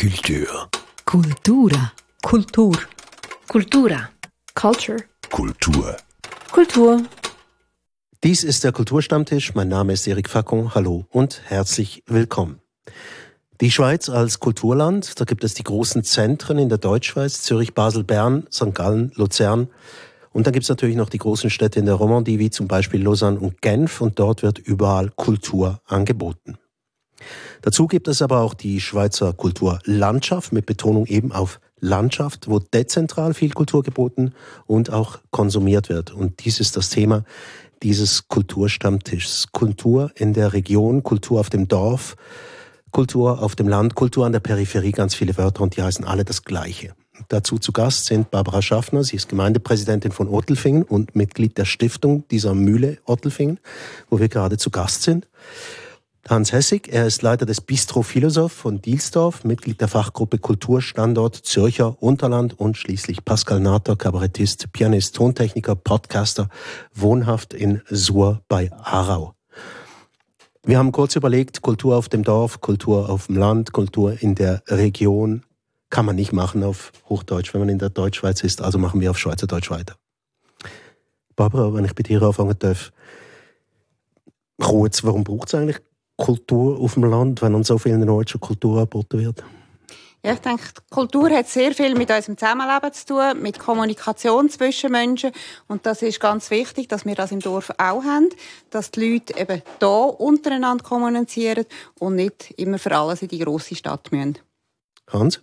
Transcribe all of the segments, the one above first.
Kultur. Kultura. Kultur. Kultura. Culture. Kultur. Kultur. Dies ist der Kulturstammtisch. Mein Name ist Erik Fackung. Hallo und herzlich willkommen. Die Schweiz als Kulturland, da gibt es die großen Zentren in der Deutschschweiz, Zürich, Basel, Bern, St. Gallen, Luzern. Und dann gibt es natürlich noch die großen Städte in der Romandie, wie zum Beispiel Lausanne und Genf. Und dort wird überall Kultur angeboten. Dazu gibt es aber auch die Schweizer Kulturlandschaft mit Betonung eben auf Landschaft, wo dezentral viel Kultur geboten und auch konsumiert wird. Und dies ist das Thema dieses Kulturstammtischs. Kultur in der Region, Kultur auf dem Dorf, Kultur auf dem Land, Kultur an der Peripherie, ganz viele Wörter und die heißen alle das Gleiche. Dazu zu Gast sind Barbara Schaffner, sie ist Gemeindepräsidentin von Ottelfingen und Mitglied der Stiftung dieser Mühle Ottelfingen, wo wir gerade zu Gast sind. Hans Hessig, er ist Leiter des Bistro Philosoph von Dielsdorf, Mitglied der Fachgruppe Kulturstandort Zürcher Unterland und schließlich Pascal Natter, Kabarettist, Pianist, Tontechniker, Podcaster, wohnhaft in Sur bei Aarau. Wir haben kurz überlegt, Kultur auf dem Dorf, Kultur auf dem Land, Kultur in der Region kann man nicht machen auf Hochdeutsch, wenn man in der Deutschschweiz ist, also machen wir auf Schweizerdeutsch weiter. Barbara, wenn ich bei dir anfangen darf, kurz, warum braucht es eigentlich Kultur auf dem Land, wenn an so vielen Orten schon Kultur angeboten wird? Ja, ich denke, Kultur hat sehr viel mit unserem Zusammenleben zu tun, mit Kommunikation zwischen Menschen. Und das ist ganz wichtig, dass wir das im Dorf auch haben, dass die Leute eben hier untereinander kommunizieren und nicht immer für alles in die grosse Stadt müssen. Hans?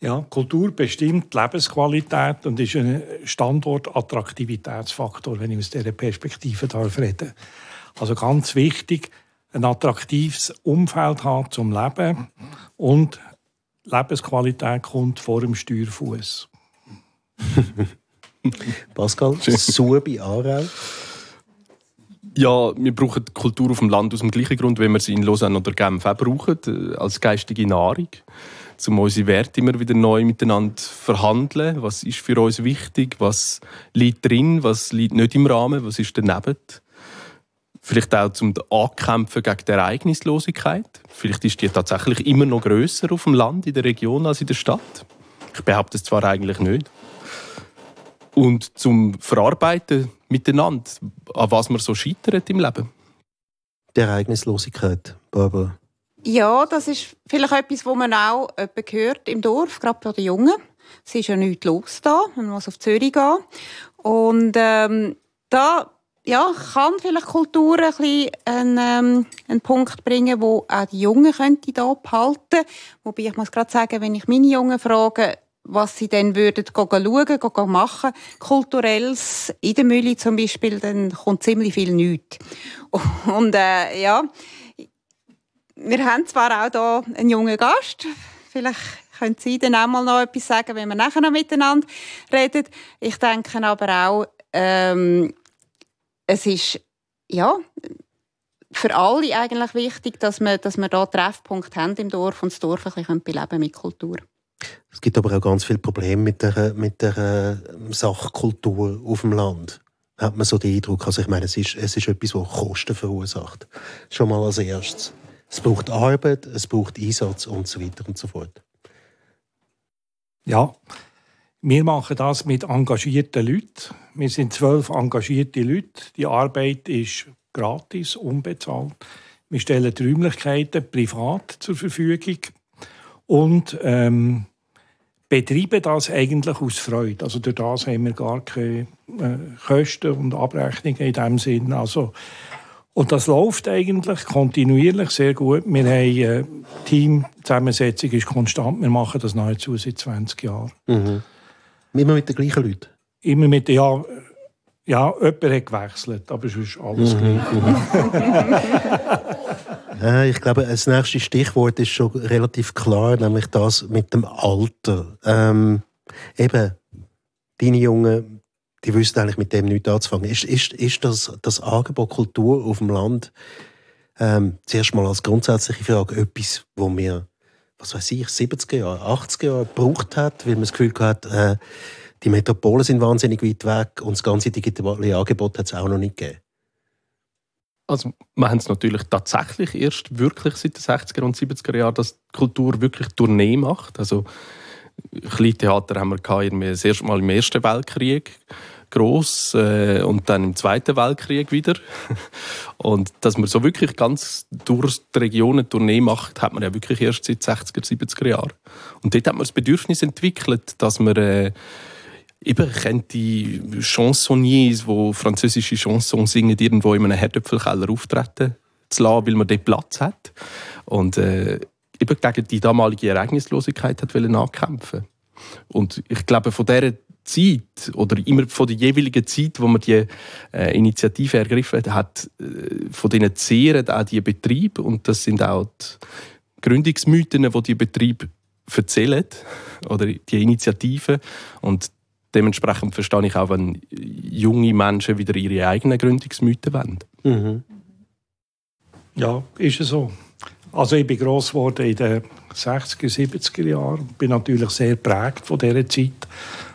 Ja, Kultur bestimmt die Lebensqualität und ist ein Standortattraktivitätsfaktor, wenn ich aus dieser Perspektive darf reden Also ganz wichtig, ein attraktives Umfeld haben zum Leben und Lebensqualität kommt vor dem Steuerfuß. Pascal, Subi, Aarau. Ja, wir brauchen Kultur auf dem Land aus dem gleichen Grund, wie wir sie in Lausanne oder Genf auch brauchen, äh, als geistige Nahrung. Um unsere Werte immer wieder neu miteinander verhandeln. Was ist für uns wichtig? Was liegt drin? Was liegt nicht im Rahmen? Was ist daneben? Vielleicht auch zum Ankämpfen gegen die Ereignislosigkeit. Vielleicht ist die tatsächlich immer noch größer auf dem Land, in der Region, als in der Stadt. Ich behaupte es zwar eigentlich nicht. Und zum Verarbeiten miteinander, an was man so scheitert im Leben. Die Ereignislosigkeit, Barbara. Ja, das ist vielleicht etwas, was man auch hört im Dorf, gerade bei den Jungen. Es ist ja nichts los da, man muss auf Zürich gehen. Und ähm, da ja, kann vielleicht Kultur ein bisschen einen, ähm, einen Punkt bringen, wo auch die Jungen könnte da behalten. Wobei ich muss gerade sagen, wenn ich meine Jungen frage, was sie dann würden schauen, gehen machen, kulturelles in der Mühle zum Beispiel, dann kommt ziemlich viel nichts. Und äh, ja, wir haben zwar auch da einen jungen Gast, vielleicht können Sie dann auch mal noch etwas sagen, wenn wir nachher noch miteinander reden. Ich denke aber auch, ähm, es ist ja für alle eigentlich wichtig, dass wir, dass wir da Treffpunkt haben im Dorf und das Dorf ein bisschen beleben mit Kultur. Es gibt aber auch ganz viele Probleme mit der, mit der ähm, Sachkultur auf dem Land. Hat man so den Eindruck. Also ich meine, es ist, es ist etwas, das Kosten verursacht. Schon mal als erstes. Es braucht Arbeit, es braucht Einsatz und so weiter und so fort. Ja, wir machen das mit engagierten Leuten. Wir sind zwölf engagierte Leute. Die Arbeit ist gratis, unbezahlt. Wir stellen die Räumlichkeiten privat zur Verfügung und ähm, betreiben das eigentlich aus Freude. Also durch das haben wir gar keine äh, Kosten und Abrechnungen in diesem Sinn. Also, und das läuft eigentlich kontinuierlich sehr gut. Wir haben äh, Teamzusammensetzung ist konstant. Wir machen das nahezu seit 20 Jahren. Mhm. Immer mit den gleichen Leuten? Immer mit, ja, ja, jemand hat gewechselt, aber es ist alles mhm. gleich. ich glaube, das nächste Stichwort ist schon relativ klar, nämlich das mit dem Alter. Ähm, eben, deine Jungen, die wissen eigentlich mit dem nichts anzufangen. Ist, ist, ist das, das Angebot Kultur auf dem Land ähm, zuerst mal als grundsätzliche Frage etwas, wo wir was weiß ich, 70er Jahre, 80er Jahre gebraucht hat, weil man das Gefühl hat, äh, die Metropolen sind wahnsinnig weit weg und das ganze digitale Angebot hat es auch noch nicht gegeben. Also, wir haben es natürlich tatsächlich erst wirklich seit den 60er und 70er Jahren, dass die Kultur wirklich Tournee macht. Also, Kleintheater haben wir das erste Mal im Ersten Weltkrieg groß äh, und dann im Zweiten Weltkrieg wieder. Und dass man so wirklich ganz durch die Regionen Tournee macht, hat man ja wirklich erst seit 60er, 70er Jahren. Und dort hat man das Bedürfnis entwickelt, dass man äh, eben kennt die Chansonniers, die französische Chansons singen, irgendwo in einem Herdöpfelkeller auftreten zu lassen, weil man dort Platz hat. Und äh, eben gegen die damalige Ereignislosigkeit hat ankämpfen Und ich glaube, von dieser Zeit oder immer von der jeweiligen Zeit, wo man die äh, Initiative ergriffen hat, hat äh, von denen zehren auch die Betriebe und das sind auch die Gründungsmythen, die die Betriebe erzählen oder die Initiativen und dementsprechend verstehe ich auch, wenn junge Menschen wieder ihre eigenen Gründungsmythen wollen. Mhm. Ja, ist es so. Also ich bin gross geworden in den 60er, 70er Jahren, bin natürlich sehr prägt von dieser Zeit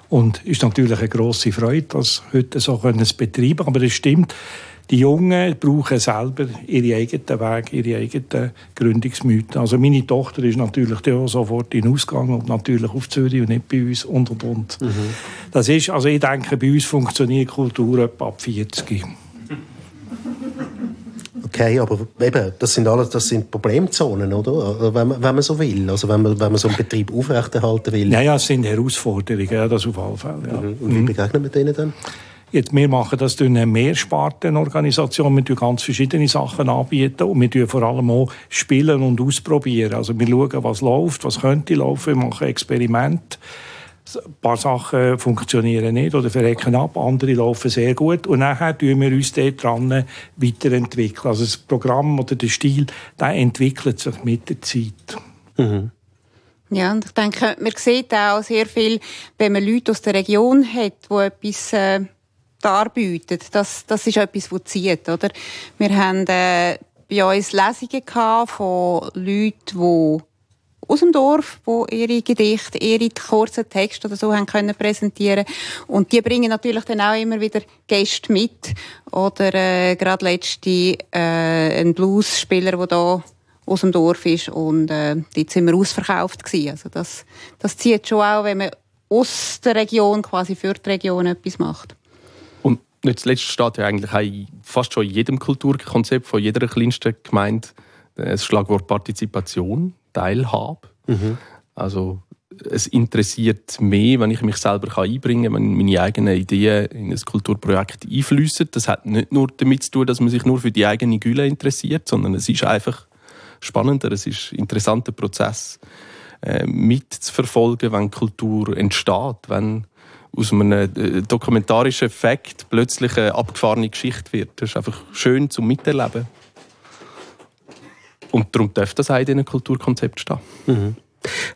und ist natürlich eine grosse Freude, das heute so können betreiben Aber es stimmt, die Jungen brauchen selber ihre eigenen Wege, ihre eigenen Gründungsmythen. Also meine Tochter ist natürlich auch sofort in Ausgang und natürlich auf Zürich und nicht bei uns und und und. Mhm. Das ist, also ich denke, bei uns funktioniert Kultur etwa ab 40. Okay, aber eben, das sind alles, das sind Problemzonen, oder? Wenn man, wenn man so will, also wenn man, wenn man so einen Betrieb aufrechterhalten will. Ja, ja, es sind Herausforderungen, ja, das auf alle Fälle. Ja. Mhm. Und wie mhm. begegnen wir denen dann? Jetzt, wir machen das durch eine Mehrspartenorganisation. Wir bieten ganz verschiedene Sachen anbieten und wir tun vor allem auch spielen und ausprobieren. Also wir schauen, was läuft, was könnte laufen, wir machen Experimente. Ein paar Sachen funktionieren nicht oder verrecken ab, andere laufen sehr gut. Und nachher tun wir uns dort dran weiterentwickeln. Also das Programm oder der Stil, der entwickelt sich mit der Zeit. Mhm. Ja, und ich denke, man sieht auch sehr viel, wenn man Leute aus der Region hat, die etwas äh, darbieten. Das, das ist etwas, das zieht, oder? Wir haben äh, bei uns Lesungen von Leuten, die aus dem Dorf, wo ihre Gedichte, ihre kurzen Texte oder so haben können präsentieren und die bringen natürlich dann auch immer wieder Gäste mit oder äh, gerade letzte äh, ein Bluesspieler, der da aus dem Dorf ist und äh, dort sind wir ausverkauft gewesen. Also das, das zieht schon auch, wenn man aus der Region quasi für die Region etwas macht. Und nicht zuletzt steht ja eigentlich fast schon in jedem Kulturkonzept von jeder kleinsten Gemeinde das Schlagwort Partizipation. Teilhabe. Mhm. Also es interessiert mich, wenn ich mich selber einbringen kann, wenn meine eigenen Ideen in ein Kulturprojekt einfließen. Das hat nicht nur damit zu tun, dass man sich nur für die eigene Gülle interessiert, sondern es ist einfach spannender, es ist ein interessanter Prozess äh, mitzuverfolgen, wenn Kultur entsteht, wenn aus einem äh, dokumentarischen Effekt plötzlich eine abgefahrene Geschichte wird. Das ist einfach schön zum Miterleben. Und darum darf das auch in diesem Kulturkonzept stehen. Mhm.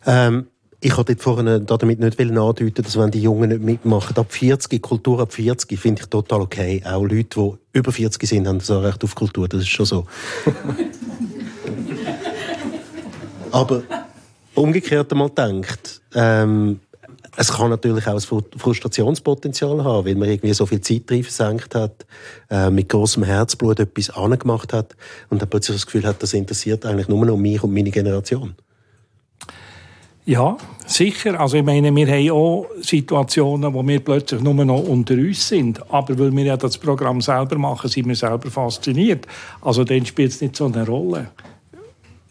Ähm, ich wollte vorhin damit nicht andeuten, dass wenn die Jungen nicht mitmachen, ab 40, Kultur ab 40, finde ich total okay. Auch Leute, die über 40 sind, haben so Recht auf Kultur. Das ist schon so. Aber umgekehrt einmal denkt, ähm, es kann natürlich auch ein Frustrationspotenzial haben, weil man irgendwie so viel Zeit drin versenkt hat, äh, mit großem Herzblut etwas angemacht hat und dann plötzlich das Gefühl hat, das interessiert eigentlich nur noch mich und meine Generation. Ja, sicher. Also ich meine, wir haben auch Situationen, wo wir plötzlich nur noch unter uns sind. Aber weil wir ja das Programm selber machen, sind wir selber fasziniert. Also dann spielt es nicht so eine Rolle,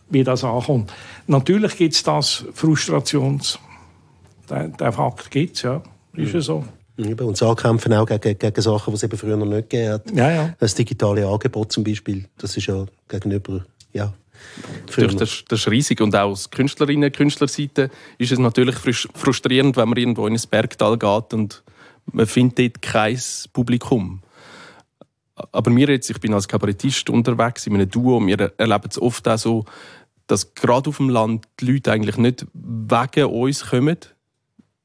wie das ankommt. Natürlich gibt es das Frustrations den, den Fakt gibt es, ja. Ist ja so. Eben, und das Ankämpfen auch gegen, gegen Sachen, die es eben früher noch nicht gegeben hat. Ja, ja. Das digitale Angebot zum Beispiel, das ist ja gegenüber, ja, das, das, ist riesig und auch aus Künstlerinnen und Künstlerseite ist es natürlich frustrierend, wenn man irgendwo in ein Bergtal geht und man findet dort kein Publikum. Aber mir jetzt, ich bin als Kabarettist unterwegs in einem Duo, wir erleben es oft auch so, dass gerade auf dem Land die Leute eigentlich nicht wegen uns kommen,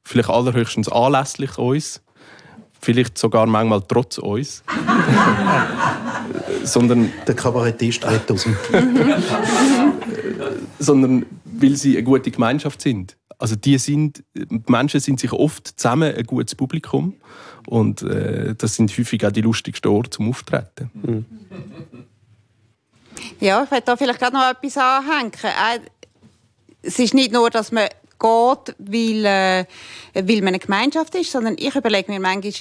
vielleicht allerhöchstens anlässlich uns, vielleicht sogar manchmal trotz uns, sondern der Kabarettist redet aus dem sondern weil sie eine gute Gemeinschaft sind. Also die sind, die Menschen sind sich oft zusammen ein gutes Publikum und äh, das sind häufig auch die lustigsten Orte zum Auftreten. Mhm. Ja, ich werde da vielleicht gerade noch etwas anhängen. Äh, es ist nicht nur, dass man geht, weil, äh, weil man eine Gemeinschaft ist, sondern ich überlege mir manchmal,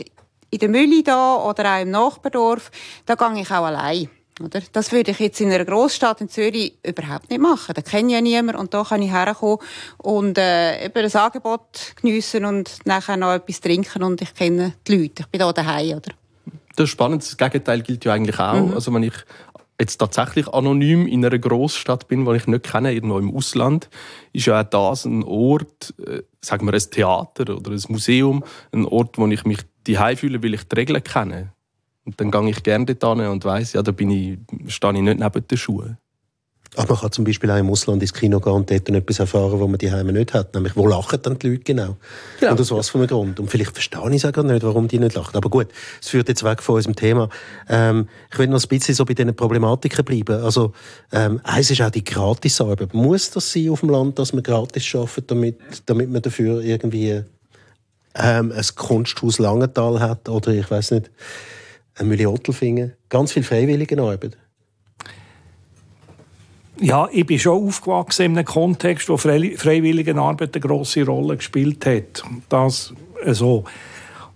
in der Mühle da oder auch im Nachbardorf, da gehe ich auch allein. Oder? Das würde ich jetzt in einer Großstadt in Zürich überhaupt nicht machen. Da kenne ich ja niemand und da kann ich herkommen und äh, eben ein Angebot geniessen und nachher noch etwas trinken und ich kenne die Leute. Ich bin da daheim, oder? Das ist spannend. Das Gegenteil gilt ja eigentlich auch. Mhm. Also wenn ich jetzt tatsächlich anonym in einer Großstadt bin, die ich nicht kenne, irgendwo im Ausland, ist ja auch das ein Ort, äh, sagen wir ein Theater oder ein Museum, ein Ort, wo ich mich die fühle, weil ich die Regeln kenne. Und dann gehe ich gerne dort und weiss, ja, da bin ich, stehe ich nicht neben den Schuhen. Aber man kann zum Beispiel auch im Ausland ins Kino gehen und dort etwas erfahren, was man die Heime nicht hat. Nämlich, wo lachen dann die Leute genau? genau. Und aus was für einem Grund? Und vielleicht verstehe ich es auch nicht, warum die nicht lachen. Aber gut, es führt jetzt weg von unserem Thema. Ähm, ich will noch ein bisschen so bei diesen Problematiken bleiben. Also, ähm, eins ist auch die Gratisarbeit. Muss das sein auf dem Land, dass man gratis arbeitet, damit, damit man dafür irgendwie ähm, ein Kunsthaus Langenthal hat oder ich weiß nicht, ein Mühle Ottelfingen? Ganz viel Freiwilligenarbeit. Ja, ich bin schon aufgewachsen in einem Kontext, wo Freiwilligenarbeit eine grosse Rolle gespielt hat. Das äh, so.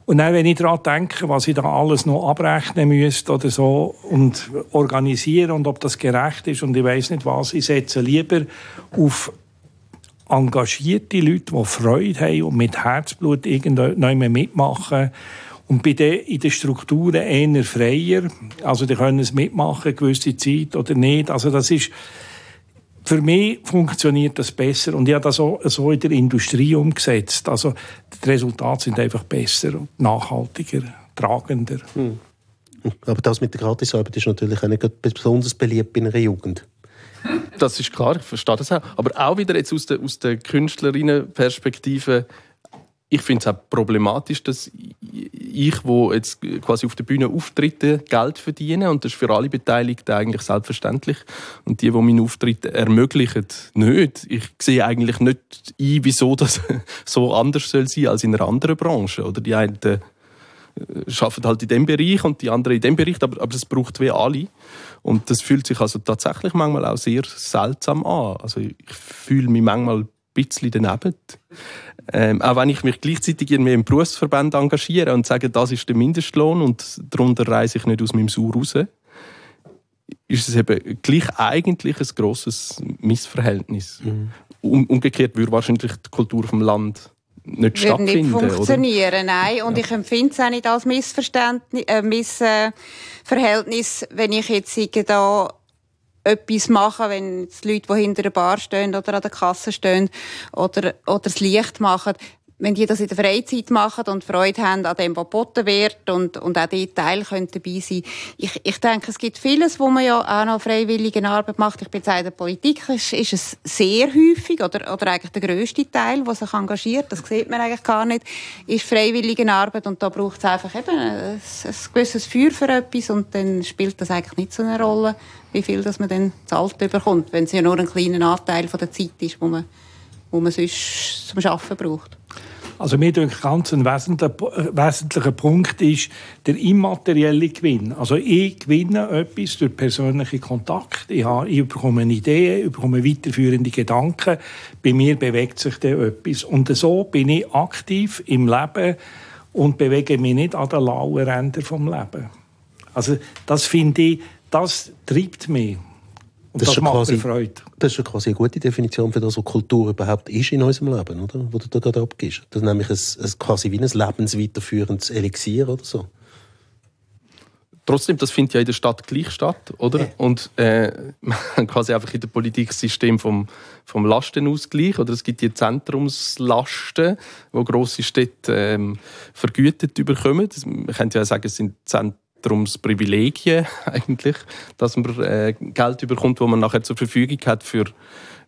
Und dann, wenn ich daran denke, was ich da alles noch abrechnen müsste oder so und organisieren und ob das gerecht ist und ich weiß nicht was, ich setze lieber auf engagierte Leute, die Freude haben und mit Herzblut irgendwann mitmachen. Und bei den, in den Strukturen eher freier. Also, die können es mitmachen, gewisse Zeit oder nicht. Also, das ist, für mich funktioniert das besser und ich habe das auch so in der Industrie umgesetzt. Also die Resultate sind einfach besser, nachhaltiger, tragender. Hm. Aber das mit der Gratisarbeit ist natürlich auch nicht besonders beliebt in einer Jugend. Das ist klar, ich verstehe das auch. Aber auch wieder jetzt aus der, aus der Künstlerinnenperspektive ich finde es auch problematisch, dass ich, wo jetzt quasi auf der Bühne auftrete, Geld verdiene und das ist für alle Beteiligten eigentlich selbstverständlich und die, die meinen Auftritt ermöglichen, nicht. Ich sehe eigentlich nicht ein, wieso das so anders soll sein als in einer anderen Branche oder die einen äh, arbeiten halt in dem Bereich und die anderen in dem Bereich, aber, aber es braucht wie alle. Und das fühlt sich also tatsächlich manchmal auch sehr seltsam an. Also ich fühle mich manchmal bisschen daneben. Ähm, auch wenn ich mich gleichzeitig in im Berufsverband engagiere und sage, das ist der Mindestlohn und darunter reise ich nicht aus meinem Sau raus, ist es eben gleich eigentlich ein grosses Missverhältnis. Mhm. Um, umgekehrt würde wahrscheinlich die Kultur vom Land nicht würde stattfinden. nicht funktionieren, oder? nein. Und ja. ich empfinde es auch nicht als Missverständnis, äh, Missverhältnis, wenn ich jetzt da etwas machen, wenn die Leute, die hinter der Bar stehen oder an der Kasse stehen oder, oder das Licht machen, wenn die das in der Freizeit machen und Freude haben an dem, was geboten wird und, und auch die Teil können dabei sein. Ich, ich denke, es gibt vieles, wo man ja auch noch freiwillige Arbeit macht. Ich bin in der Politik. Ist, ist es sehr häufig oder, oder eigentlich der grösste Teil, der sich engagiert, das sieht man eigentlich gar nicht, ist freiwillige Arbeit und da braucht es einfach eben ein, ein gewisses Feuer für etwas und dann spielt das eigentlich nicht so eine Rolle, wie viel das man dann zahlt bekommt, wenn es ja nur ein kleiner Anteil von der Zeit ist, wo man, wo man sonst zum Arbeiten braucht. Also mir denke ganz ein äh, wesentlicher Punkt ist der immaterielle Gewinn. Also ich gewinne etwas durch persönlichen Kontakt. Ich, habe, ich bekomme eine Idee, ich bekomme weiterführende Gedanken. Bei mir bewegt sich dann etwas. Und so bin ich aktiv im Leben und bewege mich nicht an den lauen Rändern vom Leben. Also das finde ich, das treibt mich. Und das, das macht quasi, mir Freude. Das ist schon quasi eine gute Definition für das, was Kultur überhaupt ist in unserem Leben, oder? Wo du da gerade abgibst. Das ist nämlich ein, ein, quasi wie ein lebensweiterführendes Elixier oder so. Trotzdem, das findet ja in der Stadt gleich statt, oder? Ja. Und äh, quasi einfach in der Politik das System vom, vom Lastenausgleich, oder es gibt die Zentrumslasten, wo grosse Städte ähm, vergütet bekommen. Man könnte ja sagen, es sind Zent Privilegien eigentlich, dass man äh, Geld bekommt, das man nachher zur Verfügung hat für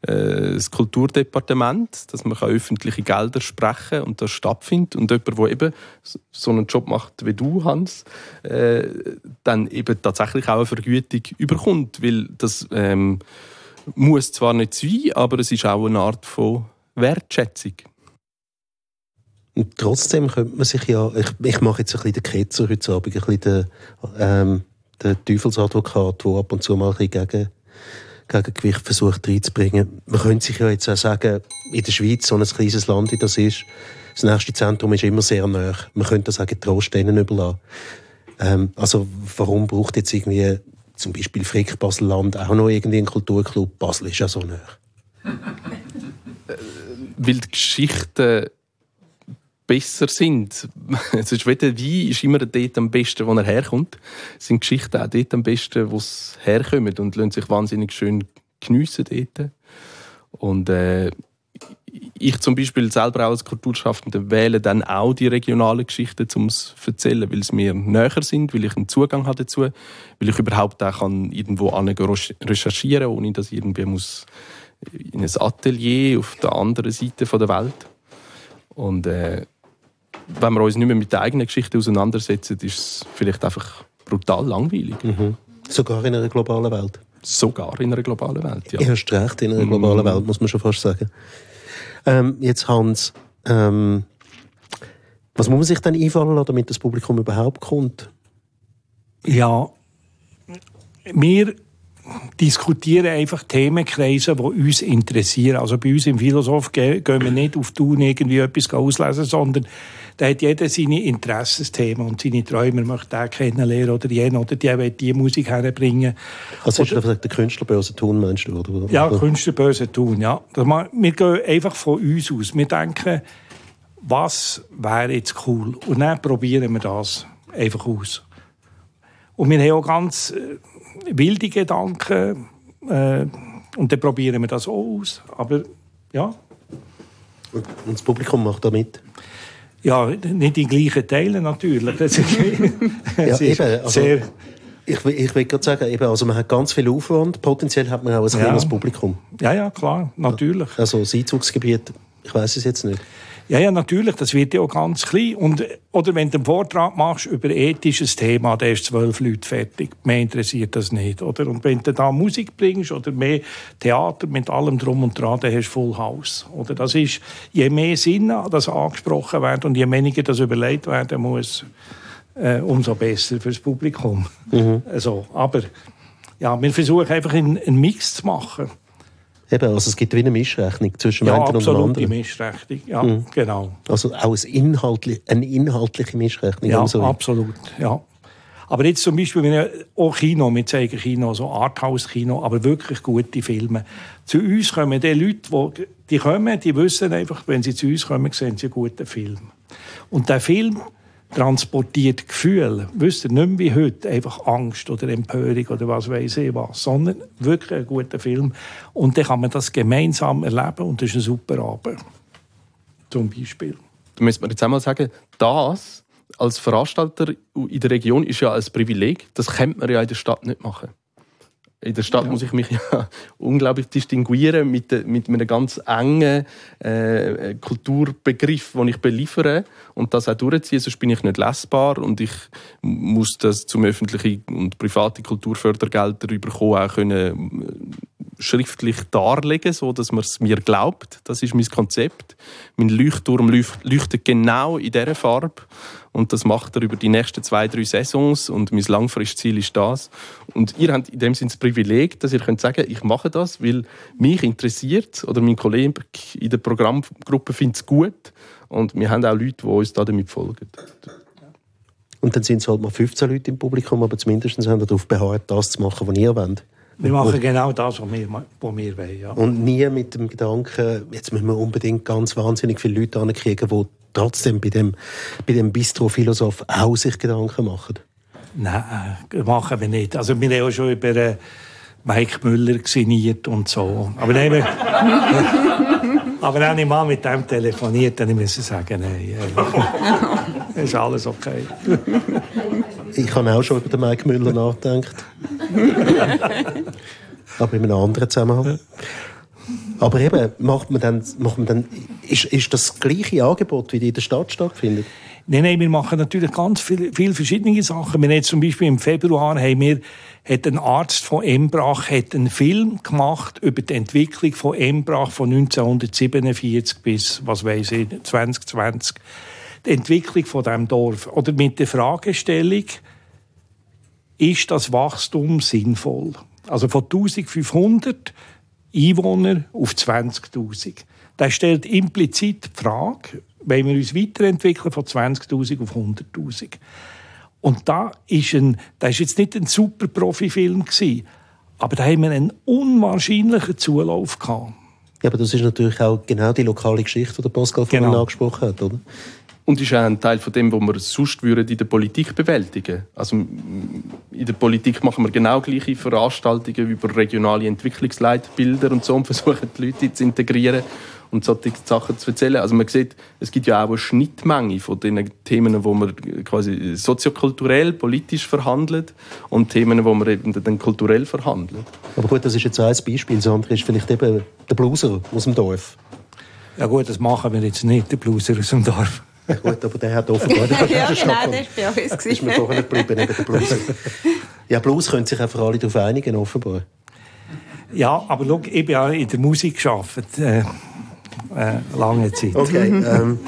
äh, das Kulturdepartement, dass man öffentliche Gelder sprechen und das stattfindet und jemand, der eben so einen Job macht wie du, Hans, äh, dann eben tatsächlich auch eine Vergütung überkommt, weil das ähm, muss zwar nicht sein, aber es ist auch eine Art von Wertschätzung. Und trotzdem könnte man sich ja, ich, ich mache jetzt ein bisschen den Ketzer heute Abend, ein bisschen den, ähm, den Teufelsadvokat, der ab und zu mal ein bisschen gegen Gegengewicht versucht reinzubringen. Man könnte sich ja jetzt auch sagen, in der Schweiz, so ein kleines Land wie das ist, das nächste Zentrum ist immer sehr nah. Man könnte das auch getrost denen überlassen. Ähm, also warum braucht jetzt irgendwie zum Beispiel Frick Baselland auch noch irgendwie einen Kulturclub? Basel ist ja so nah. Weil die Geschichten besser sind. Ist wie der Wein ist immer dort am besten, wo er herkommt. Es sind Geschichten auch dort am besten, wo es herkommt und lassen sich wahnsinnig schön geniessen dort. Und äh, ich zum Beispiel selber auch als Kulturschaffender wähle dann auch die regionalen Geschichten, um es zu erzählen, weil sie mir näher sind, weil ich einen Zugang habe dazu, weil ich überhaupt auch kann irgendwo recherchieren kann, ohne dass ich irgendwie muss in ein Atelier auf der anderen Seite der Welt. Und äh, wenn wir uns nicht mehr mit der eigenen Geschichte auseinandersetzen, ist es vielleicht einfach brutal langweilig. Mhm. Sogar in einer globalen Welt. Sogar in einer globalen Welt, ja. Erst recht in einer globalen mm. Welt, muss man schon fast sagen. Ähm, jetzt Hans, ähm, was muss man sich denn einfallen lassen, damit das Publikum überhaupt kommt? Ja, wir diskutieren einfach Themenkreise, die uns interessieren. Also bei uns im Philosoph gehen wir nicht auf Tun irgendwie etwas auslesen, sondern da hat jeder seine Interessensthemen und seine Träume. Er möchte den kennenlernen oder jenen oder die will die Musik herbringen. Also ist das der Künstlerbörse Tun, meinst du? Oder? Ja, Künstlerbörse Tun, ja. Wir gehen einfach von uns aus. Wir denken, was wäre jetzt cool? Und dann probieren wir das einfach aus. Und wir haben auch ganz äh, wilde Gedanken äh, und dann probieren wir das auch aus. Aber ja. Und das Publikum macht da mit? Ja, nicht in gleichen Teilen natürlich. Das ist, ja, eben, also, sehr ich, ich will gerade sagen, eben, also man hat ganz viel Aufwand, potenziell hat man auch ein ja. kleines Publikum. Ja, ja, klar, natürlich. Also das Einzugsgebiet, ich weiß es jetzt nicht. Ja, ja, natürlich, das wird ja auch ganz klein. Und, oder wenn du einen Vortrag machst über ein ethisches Thema, dann ist zwölf Leute fertig. Mehr interessiert das nicht. Oder? Und wenn du da Musik bringst oder mehr Theater mit allem Drum und Dran, dann hast du Full House. Oder? Das ist, je mehr Sinn das angesprochen wird und je weniger das überlegt werden muss, äh, umso besser fürs Publikum. Mhm. Also, aber ja, wir versuchen einfach einen, einen Mix zu machen. Eben, also es gibt wie eine Mischrechnung zwischen ja, einen und dem anderen. Mischrechnung, ja, mhm. genau. Also auch eine inhaltliche, eine inhaltliche Mischrechnung. Ja, so absolut, ja. Aber jetzt zum Beispiel, wenn auch Kino, wir zeigen Kino, so Arthouse-Kino, aber wirklich gute Filme. Zu uns kommen die Leute, die, die kommen, die wissen einfach, wenn sie zu uns kommen, sehen sie einen guten Film. Und der Film transportiert Gefühle. Wisst ihr, nicht mehr wie heute, einfach Angst oder Empörung oder was weiß ich was, sondern wirklich ein guter Film. Und dann kann man das gemeinsam erleben und das ist ein super Abend. Zum Beispiel. Du müsst mir jetzt einmal sagen, das als Veranstalter in der Region ist ja ein Privileg. Das könnte man ja in der Stadt nicht machen. In der Stadt ja. muss ich mich ja unglaublich distinguieren mit, mit einem ganz engen äh, Kulturbegriff, den ich beliefere und das auch durchziehen, sonst bin ich nicht lesbar und ich muss das zum öffentlichen und privaten Kulturfördergelder bekommen auch können äh, schriftlich darlegen, so dass man es mir glaubt. Das ist mein Konzept. Mein Leuchtturm leuchtet genau in dieser Farbe und das macht er über die nächsten zwei, drei Saisons. Und mein langfristiges Ziel ist das. Und ihr habt in dem Sinne das Privileg, dass ihr könnt sagen, ich mache das, weil mich interessiert oder mein Kollege in der Programmgruppe findet es gut. Und wir haben auch Leute, die uns da damit folgen. Und dann sind es halt mal 15 Leute im Publikum, aber zumindest haben wir darauf beharrt, das zu machen, was ihr wollt. Wir machen genau das, was wir, was wir wollen. Ja. Und nie mit dem Gedanken, jetzt müssen wir unbedingt ganz wahnsinnig viele Leute ankriegen, die trotzdem bei dem, bei dem Bistro-Philosoph auch sich Gedanken machen? Nein, machen wir nicht. Also wir haben auch schon über äh, Mike Müller geniert und so. Aber dann, wir, aber habe ich mal mit dem telefoniert, dann musste ich sagen, nein, äh, ist alles okay. ich habe auch schon über den Mike Müller nachgedacht. aber in einem anderen Zusammenhang. Aber eben, macht man dann, macht man dann, ist, ist das, das gleiche Angebot, wie in der Stadt stattfindet? Nein, nein, wir machen natürlich ganz viele, viele verschiedene Sachen. Wir haben zum Beispiel im Februar haben wir, hat ein Arzt von Embrach hat einen Film gemacht über die Entwicklung von Embrach von 1947 bis, was weiß ich, 2020. Die Entwicklung von dem Dorf. Oder mit der Fragestellung, ist das Wachstum sinnvoll? Also von 1500 Einwohner auf 20.000. Das stellt implizit die Frage, wenn wir uns weiterentwickeln von 20.000 auf 100.000. Und da ist ein, das ist jetzt nicht ein super Profifilm gewesen, aber da haben wir einen unwahrscheinlichen Zulauf gehabt. Ja, aber das ist natürlich auch genau die lokale Geschichte, die Pascal vorhin Genau. angesprochen hat, oder? Und ist auch ein Teil von dem, was wir sonst würden in der Politik bewältigen Also m- in der Politik machen wir genau gleiche Veranstaltungen über regionale Entwicklungsleitbilder und so und versuchen die Leute zu integrieren und solche Sachen zu erzählen. Also man sieht, es gibt ja auch eine Schnittmenge von den Themen, wo man quasi soziokulturell, politisch verhandelt und Themen, wo man eben dann kulturell verhandelt. Aber gut, das ist jetzt ein Beispiel. Das andere ist vielleicht eben der Blueser aus dem Dorf. Ja gut, das machen wir jetzt nicht, der Blueser aus dem Dorf. Ja, gut, aber der hat offenbar den ja, genau, das war bei uns. ist mir vorher nicht geblieben, eben der Blueser. Ja, Blues können sich einfach alle darauf einigen, offenbar. Ja, aber schau, ich bin ja in der Musik gearbeitet, äh, äh, lange Zeit. Okay, ähm,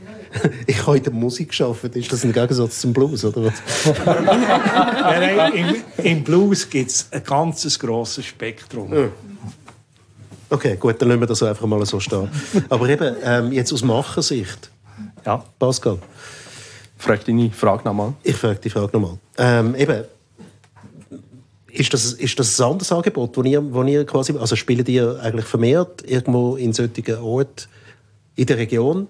ich habe in der Musik gearbeitet. Ist das ein Gegensatz zum Blues, oder was? Nein, nein, im, Im Blues gibt es ein ganz grosses Spektrum. Okay, gut, dann lassen wir das einfach mal so stehen. Aber eben, ähm, jetzt aus Machersicht, Ja. Pascal, Frag deine Frage nochmal. ich frage die Frage nochmal. Ähm, eben, ist das, ist das ein anderes Angebot, wo ihr, wo ihr quasi, also spielt ihr eigentlich vermehrt irgendwo in solchen Orten in der Region?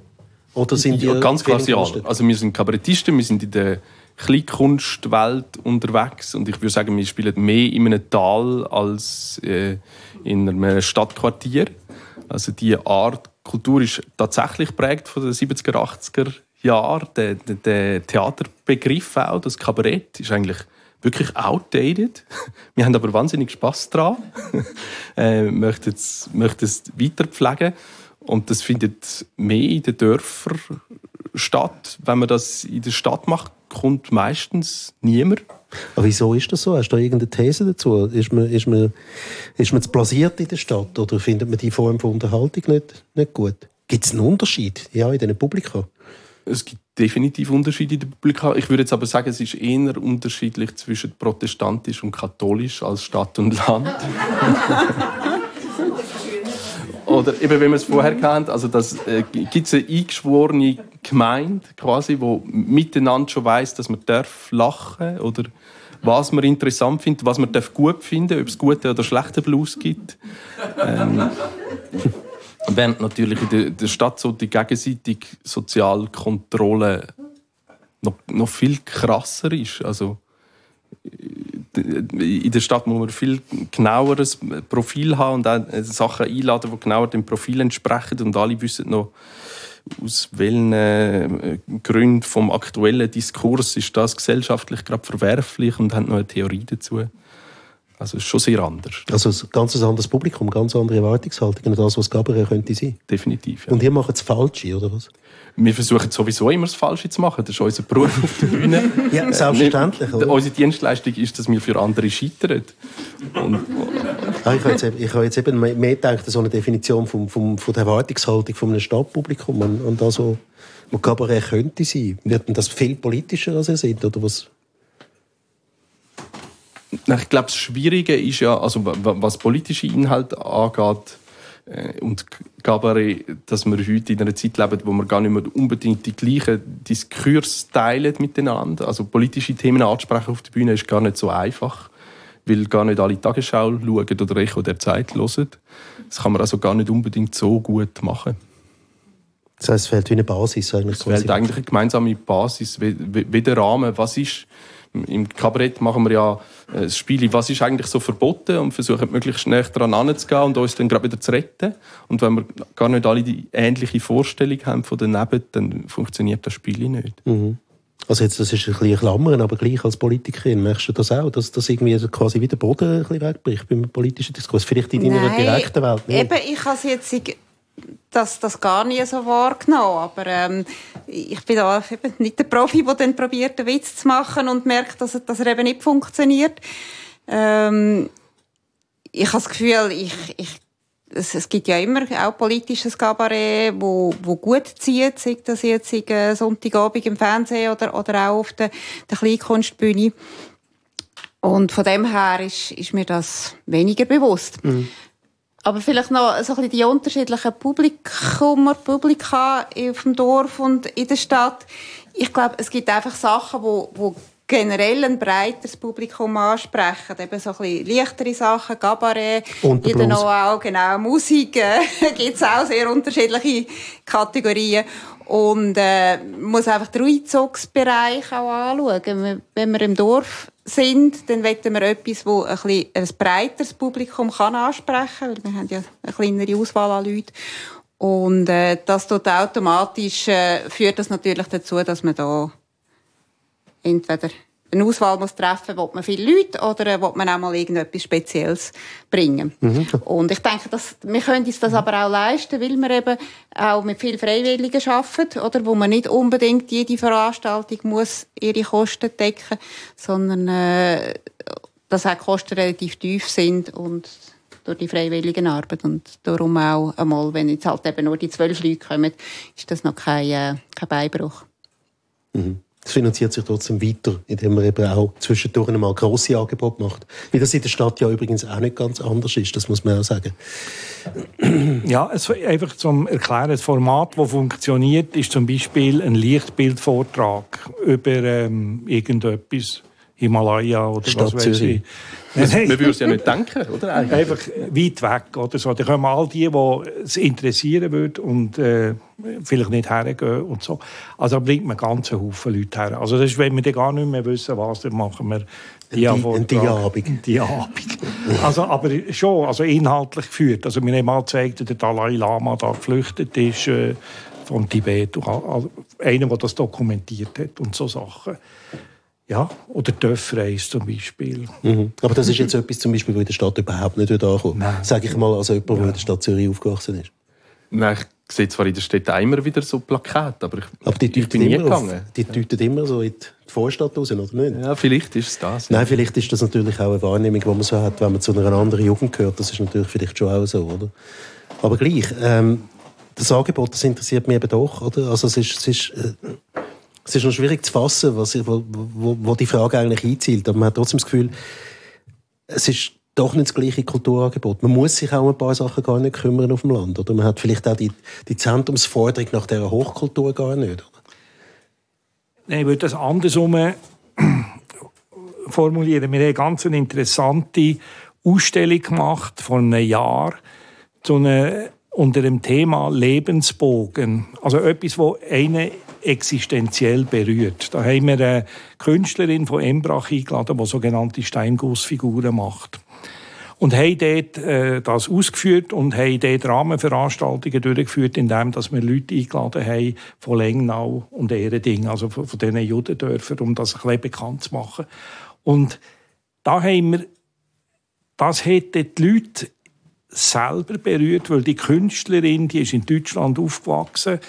Oder sind Ja, ihr ganz klar ja. Also wir sind Kabarettisten, wir sind in der Kleinkunstwelt unterwegs und ich würde sagen, wir spielen mehr in einem Tal als äh, in einem Stadtquartier. Also die Art Kultur ist tatsächlich prägt von den 70er, 80er Jahren. Der, der, der Theaterbegriff auch, das Kabarett, ist eigentlich wirklich outdated. Wir haben aber wahnsinnig Spaß dran. äh, möchten es, möchten es weiterpflegen. Und das findet mehr in den Dörfern statt. Wenn man das in der Stadt macht, kommt meistens niemand. Aber wieso ist das so? Hast du da irgendeine These dazu? Ist man, ist man, ist man zu blasiert in der Stadt oder findet man die Form von Unterhaltung nicht, nicht gut? Gibt es einen Unterschied ja, in diesen Publika? Es gibt definitiv Unterschiede in der Publika. Ich würde jetzt aber sagen, es ist eher unterschiedlich zwischen protestantisch und katholisch als Stadt und Land. Oder eben, wie wir es vorher kennt, also das äh, gibt es eine eingeschworene Gemeinde quasi, wo miteinander schon weiß, dass man darf lachen oder was man interessant findet, was man darf gut finden, ob es gute oder schlechte Blues gibt. Ähm, Während natürlich in der, Stadt so die gegenseitige Sozialkontrolle noch, noch viel krasser ist. Also in der Stadt muss man viel genaueres Profil haben und auch Sachen einladen, die genauer dem Profil entsprechen und alle wissen noch, aus welchen äh, Gründen vom aktuellen Diskurs ist das gesellschaftlich gerade verwerflich und haben noch eine Theorie dazu. Also es ist schon sehr anders, Also ein ganz anderes Publikum, ganz andere Erwartungshaltungen an das, was Gabriel könnte sein. definitiv. Ja. Und ihr macht das Falsche, oder was? Wir versuchen sowieso immer das Falsche zu machen. Das ist unser Beruf auf der Bühne. Ja, selbstverständlich, Äh, oder? Unsere Dienstleistung ist, dass wir für andere scheitern. Und, Ah, ich habe jetzt, eben- ich habe jetzt eben mehr gedacht, so eine Definition vom, vom, von der Erwartungshaltung von einem Stadtpublikum an, an das, was Gabriel könnte sein. Wird das viel politischer, als ihr seid, oder was? Ich glaube, das Schwierige ist ja, also wa- wa- was politische Inhalte angeht, äh, und Gabaret, dass wir heute in einer Zeit leben, wo wir gar nicht mehr unbedingt die gleichen Diskurs teilen miteinander. Also politische Themen anzusprechen auf der Bühne ist gar nicht so einfach, weil gar nicht alle Tagesschau schauen oder Echo der Zeit hören. Das kann man also gar nicht unbedingt so gut machen. Das heisst, es fehlt wie eine Basis eigentlich. Es fehlt eigentlich eine gemeinsame Basis, wie, wie wie der Rahmen. Was ist, im Kabarett machen wir ja äh, das Spiel, was ist eigentlich so verboten und versuchen möglichst schnell daran heranzugehen und uns dann gerade wieder zu retten. Und wenn wir gar nicht alle die ähnliche Vorstellung haben von daneben, dann funktioniert das Spiel nicht. Also jetzt, das ist ein bisschen Klammern, aber gleich als Politikerin merkst du das auch, dass das irgendwie quasi wieder Boden ein bisschen wegbricht beim politischen Diskurs. Vielleicht in deiner direkten Welt nicht. Eben, ich habe jetzt das, das gar nie so wahrgenommen. Aber ähm, ich bin da eben nicht der Profi, der dann probiert, einen Witz zu machen und merkt, dass, dass er eben nicht funktioniert. Ähm, ich habe das Gefühl, ich, ich, es, es gibt ja immer auch politisches Kabarett, wo, wo gut zieht, sei das jetzt äh, Sonntagabend im Fernsehen oder, oder auch auf der, der Kleinkunstbühne. Und von dem her ist, ist mir das weniger bewusst. Mhm. Aber vielleicht noch so ein bisschen die unterschiedlichen Publikum Publika auf dem Dorf und in der Stadt. Ich glaube, es gibt einfach Sachen, wo, wo generell ein breiteres Publikum ansprechen. Eben so ein bisschen leichtere Sachen, Kabarett, dann auch, genau, Musik, äh, gibt es auch sehr unterschiedliche Kategorien. Und äh, man muss einfach den Einzugsbereich auch anschauen. Wenn wir im Dorf sind, dann wollen wir etwas, das ein, ein breiteres Publikum kann ansprechen kann, weil wir haben ja eine kleinere Auswahl an Leuten. Und äh, das tut automatisch äh, führt das natürlich dazu, dass man da entweder eine Auswahl muss treffen muss, man viele Leute oder will man auch mal irgendetwas Spezielles bringen. Mhm. Und ich denke, dass, wir können uns das aber auch leisten, weil wir eben auch mit vielen Freiwilligen arbeiten, oder, wo man nicht unbedingt jede Veranstaltung muss ihre Kosten decken sondern äh, dass auch die Kosten relativ tief sind und durch die freiwilligen Arbeit und darum auch einmal, wenn jetzt halt eben nur die zwölf Leute kommen, ist das noch kein, äh, kein Beibruch. Mhm es finanziert sich trotzdem weiter, indem man eben auch zwischendurch einmal grosse Angebote macht. Wie das in der Stadt ja übrigens auch nicht ganz anders ist, das muss man auch sagen. Ja, es, einfach zum Erklären, das Format, das funktioniert, ist zum Beispiel ein Lichtbildvortrag über ähm, irgendetwas Himalaya oder Stadt was weiß ich. Man, man würde es ja nicht denken, oder? Eigentlich. Einfach weit weg oder so. Da kommen all die, die es interessieren würde und äh, vielleicht nicht hergehen und so. Also da bringt man ganz Haufen Leute her. Also das ist, wenn wir gar nicht mehr wissen, was, dann machen wir die, die, die Abend. Die Abend. Also, aber schon, also inhaltlich geführt. Also wir haben mal gezeigt, dass der Dalai Lama da geflüchtet ist äh, vom Tibet. Also, einer, der das dokumentiert hat und so Sachen. Ja, oder Dörfreis zum Beispiel. Mhm. Aber das ist jetzt etwas, zum Beispiel, wo in der Stadt überhaupt nicht ankommt. Sage ich mal als jemand, der in der Stadt Zürich aufgewachsen ist. Nein, ich sehe zwar in der Stadt immer wieder so Plakate, aber ich, aber die ich bin nie gegangen. Auf, die deuten immer so in die Vorstadt raus, oder nicht? Ja, vielleicht ist es das. Nein, vielleicht ist das natürlich auch eine Wahrnehmung, die man so hat, wenn man zu einer anderen Jugend gehört. Das ist natürlich vielleicht schon auch so, oder? Aber gleich, ähm, das Angebot, das interessiert mich eben doch, oder? Also es ist, es ist äh, es ist noch schwierig zu fassen, was, wo, wo, wo die Frage eigentlich einzielt. Aber man hat trotzdem das Gefühl, es ist doch nicht das gleiche Kulturangebot. Man muss sich auch um ein paar Sachen gar nicht kümmern auf dem Land. Oder man hat vielleicht auch die, die Zentrumsforderung nach dieser Hochkultur gar nicht. Oder? Nein, ich würde das andersrum formulieren. Wir haben eine ganz interessante Ausstellung gemacht vor einem Jahr zu einer, unter dem Thema Lebensbogen. Also etwas, wo eine existenziell berührt. Da haben wir eine Künstlerin von Embrach eingeladen, die sogenannte Steingussfiguren macht. Und haben dort äh, das ausgeführt und haben dort Rahmenveranstaltungen durchgeführt, indem dass wir Leute eingeladen haben von Lengnau und Ehreding, also von, von diesen Judendörfern, um das ein bekannt zu machen. Und da haben wir, das hat die Leute selber berührt, weil die Künstlerin, die ist in Deutschland aufgewachsen,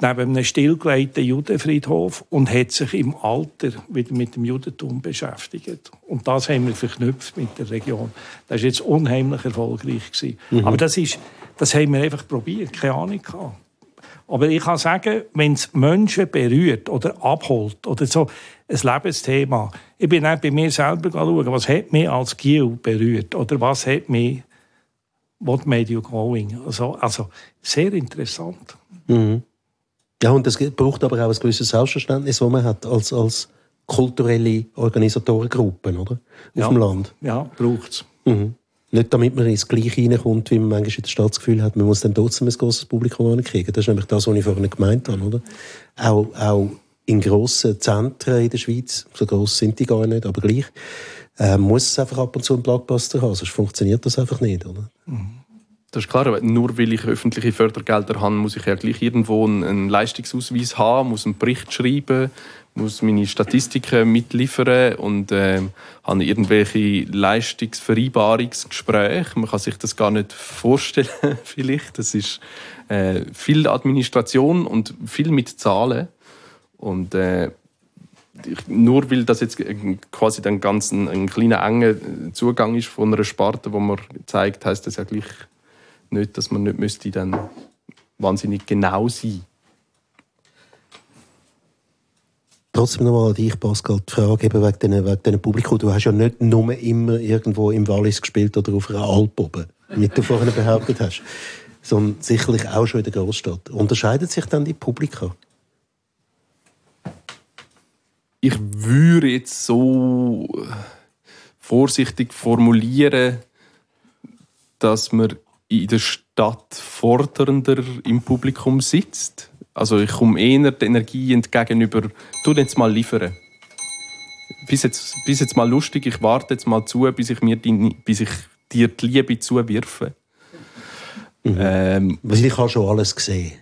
neben einem stillgelegten Judenfriedhof und hat sich im Alter wieder mit dem Judentum beschäftigt. Und das haben wir verknüpft mit der Region. Das war jetzt unheimlich erfolgreich. Mhm. Aber das, ist, das haben wir einfach probiert, keine Ahnung gehabt. Aber ich kann sagen, wenn es Menschen berührt oder abholt oder so ein Lebensthema, ich bin auch bei mir selber schauen, was hat mich als Giel berührt oder was hat mich What made you going? Also, also sehr interessant. Mhm. Ja, und es braucht aber auch ein gewisses Selbstverständnis, das man hat als, als kulturelle Organisatorengruppen, oder? Auf ja. dem Land. Ja, braucht es. Mhm. Nicht damit man ins Gleiche reinkommt, wie man manchmal in der Stadt das Gefühl hat, man muss dann trotzdem ein grosses Publikum ankriegen. Das ist nämlich das, was ich vorhin gemeint habe, oder? Auch, auch in grossen Zentren in der Schweiz, so gross sind die gar nicht, aber gleich, äh, muss es einfach ab und zu einen Blockbuster haben, sonst funktioniert das einfach nicht, oder? Mhm. Das ist klar, aber nur weil ich öffentliche Fördergelder habe, muss ich ja gleich irgendwo einen Leistungsausweis haben, muss einen Bericht schreiben, muss meine Statistiken mitliefern und äh, habe irgendwelche Leistungsvereinbarungsgespräche. Man kann sich das gar nicht vorstellen, vielleicht. Das ist äh, viel Administration und viel mit Zahlen. Und äh, nur weil das jetzt quasi dann ganz ein, ein kleiner enger Zugang ist von einer Sparte, wo man zeigt, heißt das ja gleich nicht, dass man nicht müsste dann wahnsinnig genau sein Trotzdem nochmal an dich, Pascal, die Frage eben wegen diesen Publikum. Du hast ja nicht nur immer irgendwo im Wallis gespielt oder auf einer Alp oben, wie du vorhin behauptet hast, sondern sicherlich auch schon in der Großstadt. Unterscheidet sich dann die Publika? Ich würde jetzt so vorsichtig formulieren, dass man in der Stadt fordernder im Publikum sitzt. Also ich komme eher die Energie entgegen über, tu jetzt mal liefern. Bis jetzt, bis jetzt mal lustig, ich warte jetzt mal zu, bis ich, mir die, bis ich dir die Liebe zuwirfe. Mhm. Ähm, Weil ich habe schon alles gesehen.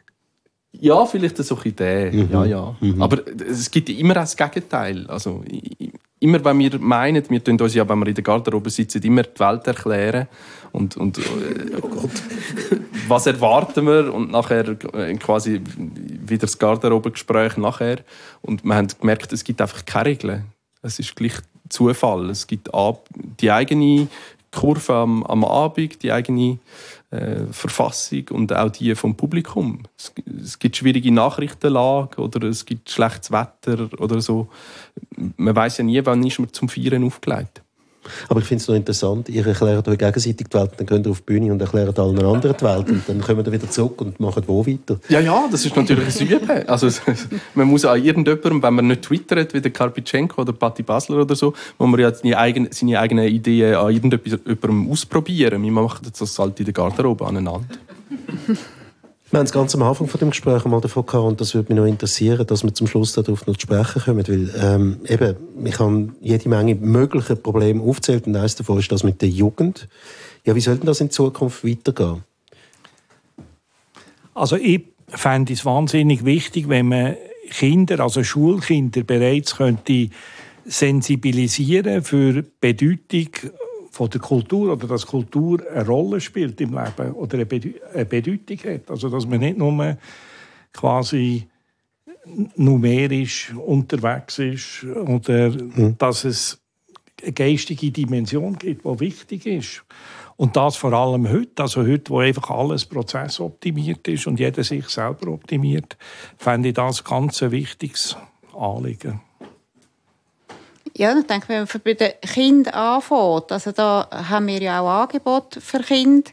Ja, vielleicht so eine Idee. Mhm. Ja, ja. Mhm. Aber es gibt immer auch das Gegenteil. Also, immer wenn wir meinen, wir tun uns ja, wenn wir in der Garderobe sitzen, immer die Welt erklären und, und oh was erwarten wir und nachher äh, quasi wieder das Garderobengespräch nachher und wir haben gemerkt, es gibt einfach keine Regeln. Es ist gleich Zufall. Es gibt die eigene Kurve am, am Abend, die eigene äh, Verfassung und auch die vom Publikum. Es, es, gibt schwierige Nachrichtenlage oder es gibt schlechtes Wetter oder so. Man weiß ja nie, wann ist man zum Feiern aufgelegt. Aber ich finde es noch interessant, ihr erklärt euch gegenseitig die Welt, dann könnt ihr auf die Bühne und erklärt allen anderen die Welt und dann kommen wir wieder zurück und machen wo weiter. Ja, ja, das ist natürlich ein Üben. Also, man muss an irgendjemandem, wenn man nicht twittert, wie der Karpitschenko oder Patti Basler oder so, muss man ja seine eigenen, seine eigenen Ideen an irgendjemandem ausprobieren. Wir machen das halt in der Garderobe aneinander. Wir haben es ganz am Anfang von dem Gespräch mal davon gehabt, und das würde mich noch interessieren, dass wir zum Schluss darauf noch zu sprechen kommen, weil ähm, eben, ich habe jede Menge mögliche Probleme aufzählt und eines davon ist das mit der Jugend. Ja, wie soll denn das in Zukunft weitergehen? Also ich fände es wahnsinnig wichtig, wenn man Kinder, also Schulkinder bereits könnte sensibilisieren für die Bedeutung von der Kultur oder dass Kultur eine Rolle spielt im Leben oder eine, Bedeutung hat. Also dass man nicht nur quasi numerisch unterwegs ist oder mhm. dass es eine geistige Dimension gibt, die wichtig ist. Und das vor allem heute, also heute, wo einfach alles prozessoptimiert ist und jeder sich selber optimiert, fände ich das ganz ein wichtiges Anliegen. Ja, ich denke, wenn man bei den Kindern anfängt, also da haben wir ja auch Angebote für Kinder,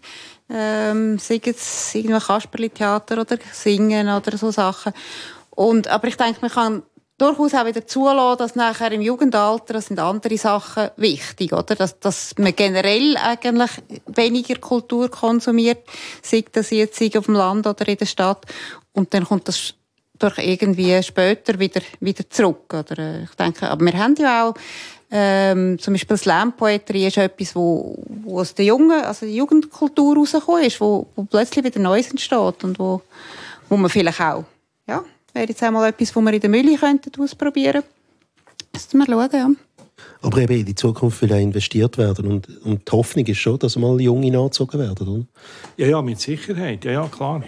ähm, sei es irgendwie Kasperli-Theater oder Singen oder so Sachen. Und, aber ich denke, man kann durchaus auch wieder zulassen, dass nachher im Jugendalter das sind andere Sachen wichtig, oder? Dass, dass man generell eigentlich weniger Kultur konsumiert, sei das jetzt auf dem Land oder in der Stadt. Und dann kommt das durch irgendwie später wieder, wieder zurück. Oder, ich denke, aber wir haben ja auch ähm, zum Beispiel Slam-Poetry ist etwas, wo, wo aus der jungen, also der Jugendkultur rausgekommen ist, wo, wo plötzlich wieder Neues entsteht und wo, wo man vielleicht auch, ja, wäre jetzt einmal etwas, wo wir in der Mühle könnten ausprobieren. Müssen wir schauen, ja. Aber eben in die Zukunft will auch investiert werden und, und die Hoffnung ist schon, dass mal Junge nachgezogen werden, oder? Ja, ja, mit Sicherheit, ja, ja, klar.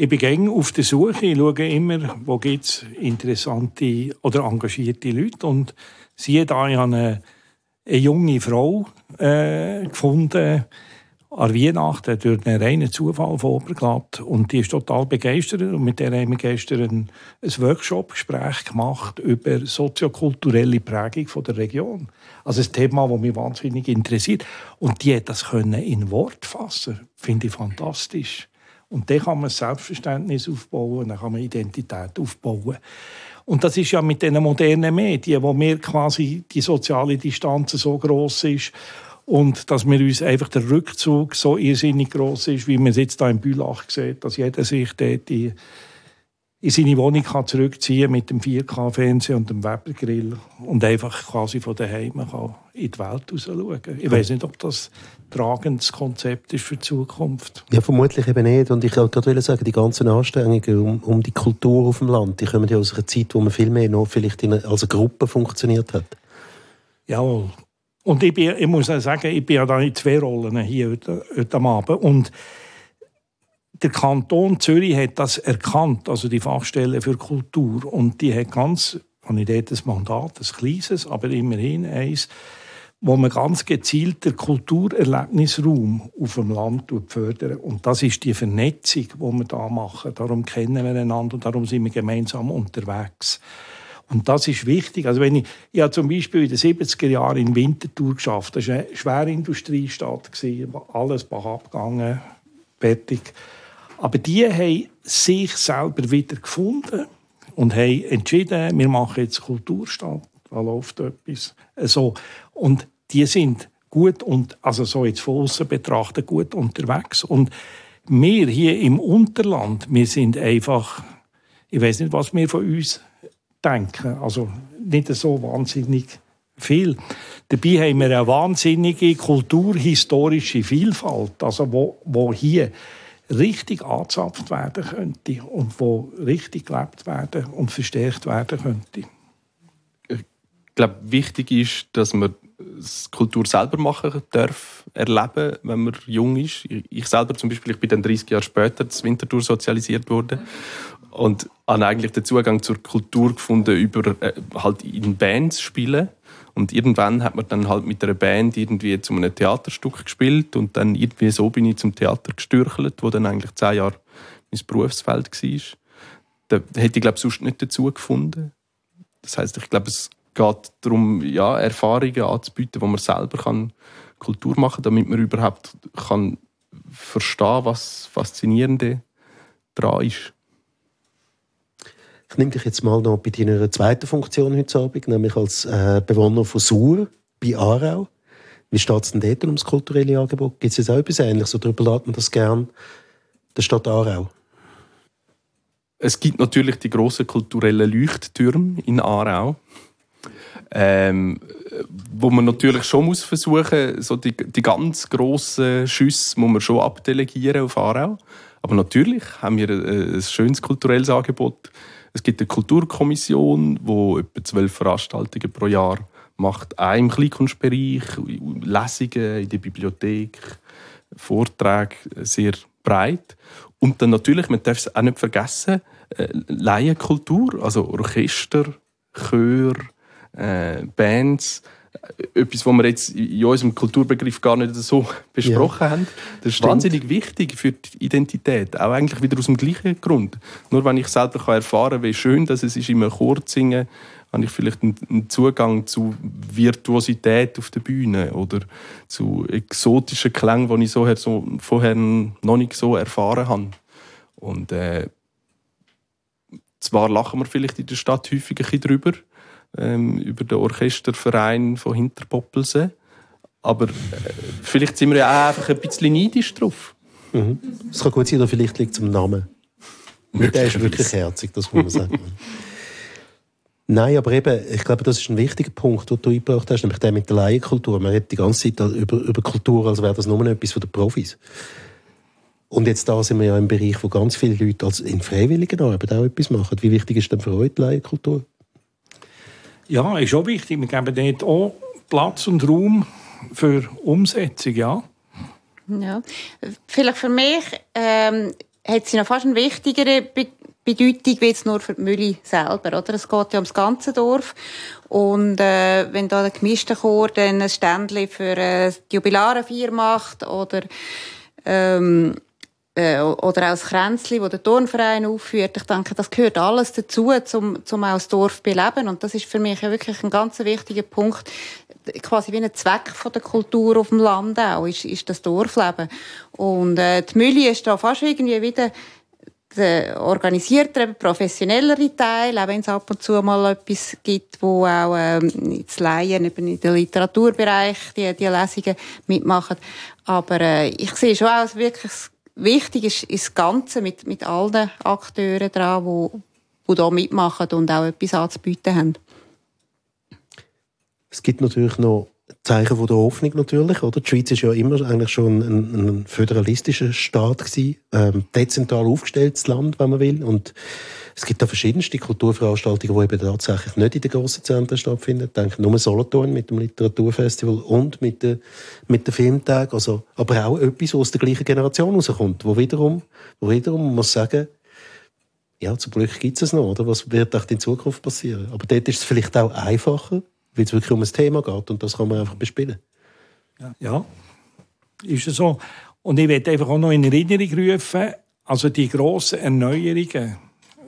Ich bin auf der Suche, ich schaue immer, wo es interessante oder engagierte Leute und siehe da, ich habe eine, eine junge Frau äh, gefunden, an Weihnachten durch einen reinen Zufall von Oberglatt. Und die ist total begeistert. Und mit der haben wir gestern ein, ein Workshop-Gespräch gemacht über soziokulturelle Prägung von der Region. Also ein Thema, das mich wahnsinnig interessiert. Und die hat das können in Wort fassen. Finde ich fantastisch. Und dann kann man Selbstverständnis aufbauen, dann kann man Identität aufbauen. Und das ist ja mit den modernen Medien, wo mir quasi die soziale Distanz so groß ist und dass wir uns einfach der Rückzug so irrsinnig groß ist, wie man es jetzt hier in Bülach sieht, dass jeder sich dort die in seine Wohnung kann zurückziehen mit dem 4K-Fernsehen und dem Webergrill und einfach quasi von daheim kann in die Welt raus schauen. Ich weiß nicht, ob das ein tragendes Konzept ist für die Zukunft. Ja, vermutlich eben nicht. Und ich wollte gerade sagen, die ganzen Anstrengungen um, um, die Kultur auf dem Land, die kommen ja aus einer Zeit, wo man viel mehr noch vielleicht in, als eine Gruppe funktioniert hat. Jawohl. Und ich, bin, ich muss auch sagen, ich bin ja da in zwei Rollen hier heute, heute Abend. Und der Kanton Zürich hat das erkannt, also die Fachstelle für Kultur. Und die hat ganz, habe ich dort ein Mandat, ein kleines, aber immerhin eins, wo man ganz gezielt den Kulturerlebnisraum auf dem Land fördern. Und das ist die Vernetzung, die wir da machen. Darum kennen wir einander und darum sind wir gemeinsam unterwegs. Und das ist wichtig. Also wenn ich, ich habe zum Beispiel in den 70er Jahren in Winterthur geschafft. Das war eine Schwerindustriestadt, alles bach gegangen, fertig. Aber die haben sich selber wieder gefunden und haben entschieden, wir machen jetzt Kulturstadt, da läuft etwas. So. Und die sind gut und also so jetzt von außen betrachtet gut unterwegs. Und wir hier im Unterland, wir sind einfach, ich weiß nicht, was wir von uns denken. Also nicht so wahnsinnig viel. Dabei haben wir eine wahnsinnige kulturhistorische Vielfalt, also wo, wo hier richtig angezapft werden könnte und wo richtig gelebt werden und verstärkt werden könnte. Ich glaube, wichtig ist, dass man Kultur selber machen darf, erleben, wenn man jung ist. Ich selber zum Beispiel, ich bin dann 30 Jahre später ins Winterthur sozialisiert worden und habe eigentlich den Zugang zur Kultur gefunden über äh, halt in Bands spielen und irgendwann hat man dann halt mit einer Band irgendwie zu einem Theaterstück gespielt und dann irgendwie so bin ich zum Theater gestürchelt, wo dann eigentlich zehn Jahre mein Berufsfeld war. Da hätte ich glaube sonst nicht dazu gefunden. Das heißt, ich glaube, es geht darum, ja, Erfahrungen anzubieten, wo man selber kann Kultur machen kann, damit man überhaupt kann verstehen was Faszinierende daran ist. Ich nehme dich jetzt mal noch bei deiner zweiten Funktion heute Abend, nämlich als äh, Bewohner von Sur bei Aarau. Wie steht es denn dort ums kulturelle Angebot? Gibt es jetzt auch etwas Ähnliches oder überlässt man das gern der Stadt Aarau? Es gibt natürlich die grossen kulturellen Leuchttürme in Aarau ähm, wo man natürlich schon muss versuchen, so die, die ganz grossen Schüsse muss man schon abdelegieren auf Aarau. Aber natürlich haben wir ein, ein schönes kulturelles Angebot. Es gibt eine Kulturkommission, die etwa zwölf Veranstaltungen pro Jahr macht, auch im Kleinkunstbereich, Lesungen in der Bibliothek, Vorträge, sehr breit. Und dann natürlich, man darf es auch nicht vergessen, äh, Laienkultur, also Orchester, Chör, äh, Bands, etwas, was wir jetzt in unserem Kulturbegriff gar nicht so besprochen ja. haben. Das ist Stimmt. wahnsinnig wichtig für die Identität, auch eigentlich wieder aus dem gleichen Grund. Nur wenn ich selber erfahren kann, wie schön dass es ist, immer zu singen, habe ich vielleicht einen Zugang zu Virtuosität auf der Bühne oder zu exotischen Klängen, die ich so, vorher noch nicht so erfahren habe. Und äh, zwar lachen wir vielleicht in der Stadt häufig ein bisschen drüber, ähm, über den Orchesterverein von Hinterpoppelsee. Aber äh, vielleicht sind wir ja auch einfach ein bisschen neidisch drauf. Mhm. Es kann gut sein, oder vielleicht liegt es am Namen. Der ist wirklich herzig, das muss man sagen. Nein, aber eben, ich glaube, das ist ein wichtiger Punkt, den du eingebracht hast, nämlich der mit der Laienkultur. Man redet die ganze Zeit über, über Kultur, als wäre das nur etwas von den Profis. Und jetzt da sind wir ja im Bereich, wo ganz viele Leute als in freiwilligen Arbeit auch etwas machen. Wie wichtig ist denn für euch die Laienkultur? Ja, ist auch wichtig. Wir geben dort auch Platz und Raum für Umsetzung, ja. Ja, vielleicht für mich ähm, hat sie noch fast eine wichtigere Be Bedeutung wie jetzt nur für die Mühle selber. Oder? Es geht ja ums ganze Dorf. Und äh, wenn da der gemischte Chor dann ein Ständchen für äh, die Jubilarenfeier macht oder ähm, äh, oder auch Kränzli, das der Turnverein aufführt. Ich denke, das gehört alles dazu, um, um auch das Dorf beleben. Und das ist für mich ja wirklich ein ganz wichtiger Punkt. Quasi wie ein Zweck von der Kultur auf dem Land auch, ist, ist das Dorfleben. Und äh, die Mühle ist da fast irgendwie wieder der organisiertere, professionellere Teil, auch wenn es ab und zu mal etwas gibt, wo auch ähm, das Laien eben in den Literaturbereich die, die Lesungen mitmachen. Aber äh, ich sehe schon auch wirklich wichtig ist, ist das Ganze mit, mit allen Akteuren dran, die, die da mitmachen und auch etwas anzubieten haben. Es gibt natürlich noch Zeichen von der Hoffnung natürlich, oder? Die Schweiz ist ja immer eigentlich schon ein, ein föderalistischer Staat gewesen, ähm, dezentral aufgestelltes Land, wenn man will, und es gibt da verschiedenste Kulturveranstaltungen, die eben tatsächlich nicht in den grossen Zentren stattfinden. Ich denke nur Solothurn mit dem Literaturfestival und mit den mit der Filmtag. Also, aber auch etwas, was aus der gleichen Generation rauskommt, wo wiederum, wo wiederum man muss sagen, ja, zum Glück gibt es noch, oder? Was wird auch in Zukunft passieren? Aber dort ist es vielleicht auch einfacher, weil es wirklich um ein Thema geht und das kann man einfach bespielen. Ja, ja. ist es so. Und ich werde einfach auch noch in Erinnerung rufen, also die grossen Erneuerungen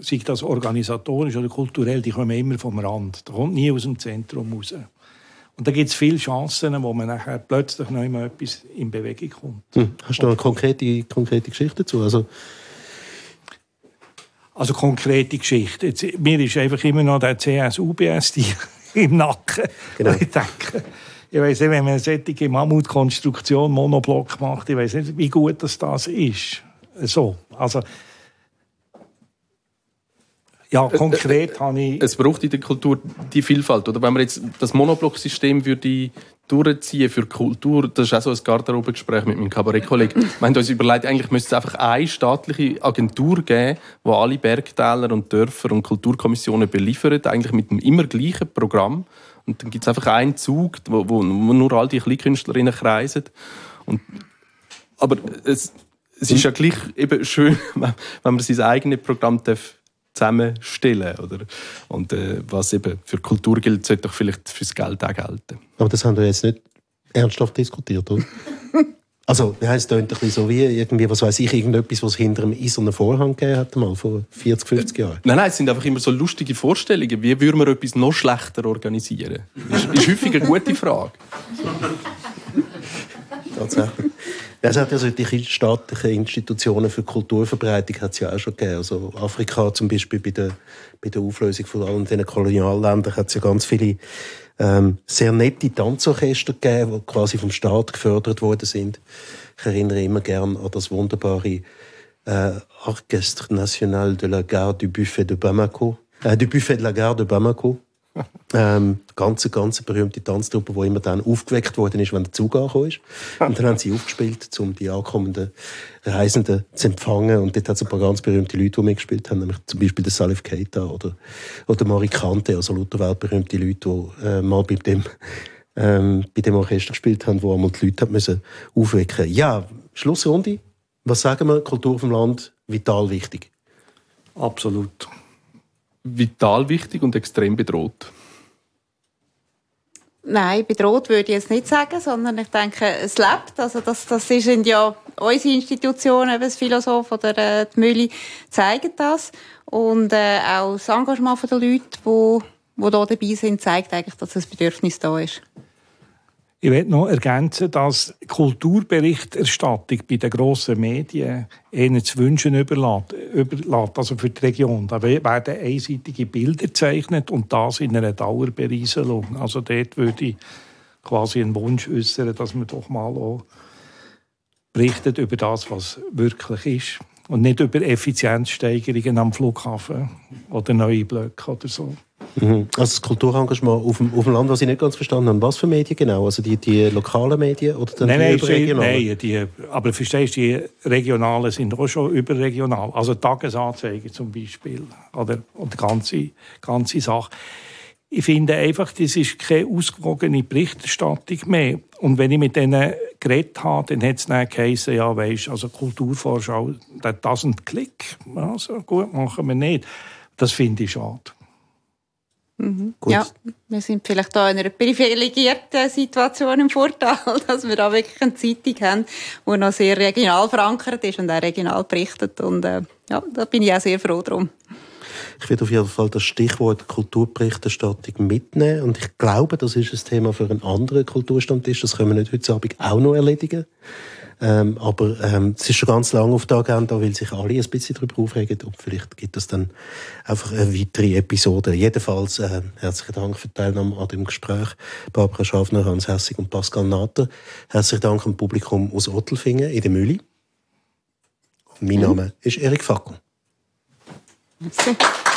sei das organisatorisch oder kulturell, die kommen immer vom Rand. Da kommt nie aus dem Zentrum raus. Und da gibt es viele Chancen, wo man nachher plötzlich noch immer etwas in Bewegung kommt. Hm. Hast du noch eine konkrete, konkrete Geschichte dazu? Also, also konkrete Geschichte. Jetzt, mir ist einfach immer noch der CS-UBS im Nacken. Genau. Ich denke, ich weiß nicht, wenn man eine solche Mammutkonstruktion Monoblock macht, ich weiß nicht, wie gut das, das ist. So, also ja, konkret habe ich... Es braucht in der Kultur die Vielfalt. Oder wenn man jetzt das Monoblock-System würde durchziehen für Kultur, das ist auch so ein Garderobengespräch mit meinem Kabarettkollegen. Wir haben uns überlegt, eigentlich müsste es einfach eine staatliche Agentur geben, die alle Bergtäler und Dörfer und Kulturkommissionen beliefert, eigentlich mit dem immer gleichen Programm. Und dann gibt es einfach einen Zug, wo, wo, nur all die Kleinkünstlerinnen kreisen. Und, aber es, es ist ja gleich eben schön, wenn man sein eigenes Programm darf zusammenstellen. Oder? Und äh, was eben für Kultur gilt, sollte doch vielleicht fürs Geld auch gelten. Aber das haben wir jetzt nicht ernsthaft diskutiert, oder? also, wie heisst, es ein bisschen so wie irgendwie, was weiß ich, irgendetwas, was hinter einem eisernen Vorhang gegeben hat, mal vor 40, 50 Jahren. Nein, nein, es sind einfach immer so lustige Vorstellungen. Wie würden wir etwas noch schlechter organisieren? Das ist, ist häufig eine gute Frage. Tatsächlich. Es hat ja solche staatliche Institutionen für Kulturverbreitung hat es ja auch schon gegeben. Also Afrika zum Beispiel bei der, bei der Auflösung von allen diesen Kolonialländern hat es ja ganz viele ähm, sehr nette Tanzorchester gegeben, die quasi vom Staat gefördert worden sind. Ich erinnere immer gern an das wunderbare äh, Orchestre National de la Gare du Buffet de Bamako, äh, du Buffet de la Gare de Bamako ähm, ganz, ganz berühmte Tanztruppe, die immer dann aufgeweckt worden ist, wenn der Zug angekommen ist. Und dann haben sie aufgespielt, um die ankommenden Reisenden zu empfangen. Und dort hat es ein paar ganz berühmte Leute, die mitgespielt haben, nämlich zum Beispiel der Salif Keita oder, oder Marikante, also lauter weltberühmte Leute, die äh, mal bei dem, ähm, bei dem Orchester gespielt haben, wo einmal die Leute müssen aufwecken Ja, Schlussrunde. Was sagen wir? Kultur vom Land, vital wichtig. Absolut vital wichtig und extrem bedroht? Nein, bedroht würde ich jetzt nicht sagen, sondern ich denke, es lebt. Also das, das sind ja unsere Institutionen, eben das Philosoph oder äh, die Mühle zeigen das. Und äh, auch das Engagement der Leute, die, die hier dabei sind, zeigt eigentlich, dass das Bedürfnis da ist. Ich möchte noch ergänzen, dass Kulturberichterstattung bei den grossen Medien eher zu wünschen überlässt, überlässt, also für die Region. Da werden einseitige Bilder gezeichnet und das in einer Dauerberieselung. Also dort würde ich quasi einen Wunsch äußern, dass man doch mal auch berichtet über das, was wirklich ist. Und nicht über Effizienzsteigerungen am Flughafen oder neue Blöcke oder so. Mhm. Also das Kulturengagement auf dem, auf dem Land, was ich nicht ganz verstanden habe. Was für Medien genau? Also die, die lokalen Medien oder dann nein, die nein, Nein, die, aber verstehst du, die regionalen sind auch schon überregional. Also Tagesanzeiger zum Beispiel oder und die ganze, ganze Sache. Ich finde einfach, das ist keine ausgewogene Berichterstattung mehr. Und wenn ich mit denen geredet habe, dann hat es dann geheißen, ja, weisst, also Kulturvorschau, das doesn't click. Also gut, machen wir nicht. Das finde ich schade. Mhm. Ja, wir sind vielleicht da in einer privilegierten Situation im Vorteil, dass wir da wirklich eine Zeitung haben, die noch sehr regional verankert ist und auch regional berichtet. Und äh, ja, da bin ich auch sehr froh drum. Ich werde auf jeden Fall das Stichwort Kulturberichterstattung mitnehmen. Und ich glaube, das ist ein Thema für einen anderen Kulturstammtisch. Das können wir nicht heute Abend auch noch erledigen. Ähm, aber ähm, es ist schon ganz lange auf der Agenda, weil sich alle ein bisschen darüber aufregen. Und vielleicht gibt es dann einfach eine weitere Episode. Jedenfalls äh, herzlichen Dank für die Teilnahme an dem Gespräch. Barbara Schaffner, Hans Hessig und Pascal Natter. Herzlichen Dank am Publikum aus Ottelfingen in der Mühle. mein mhm. Name ist Erik Fackel. Merci.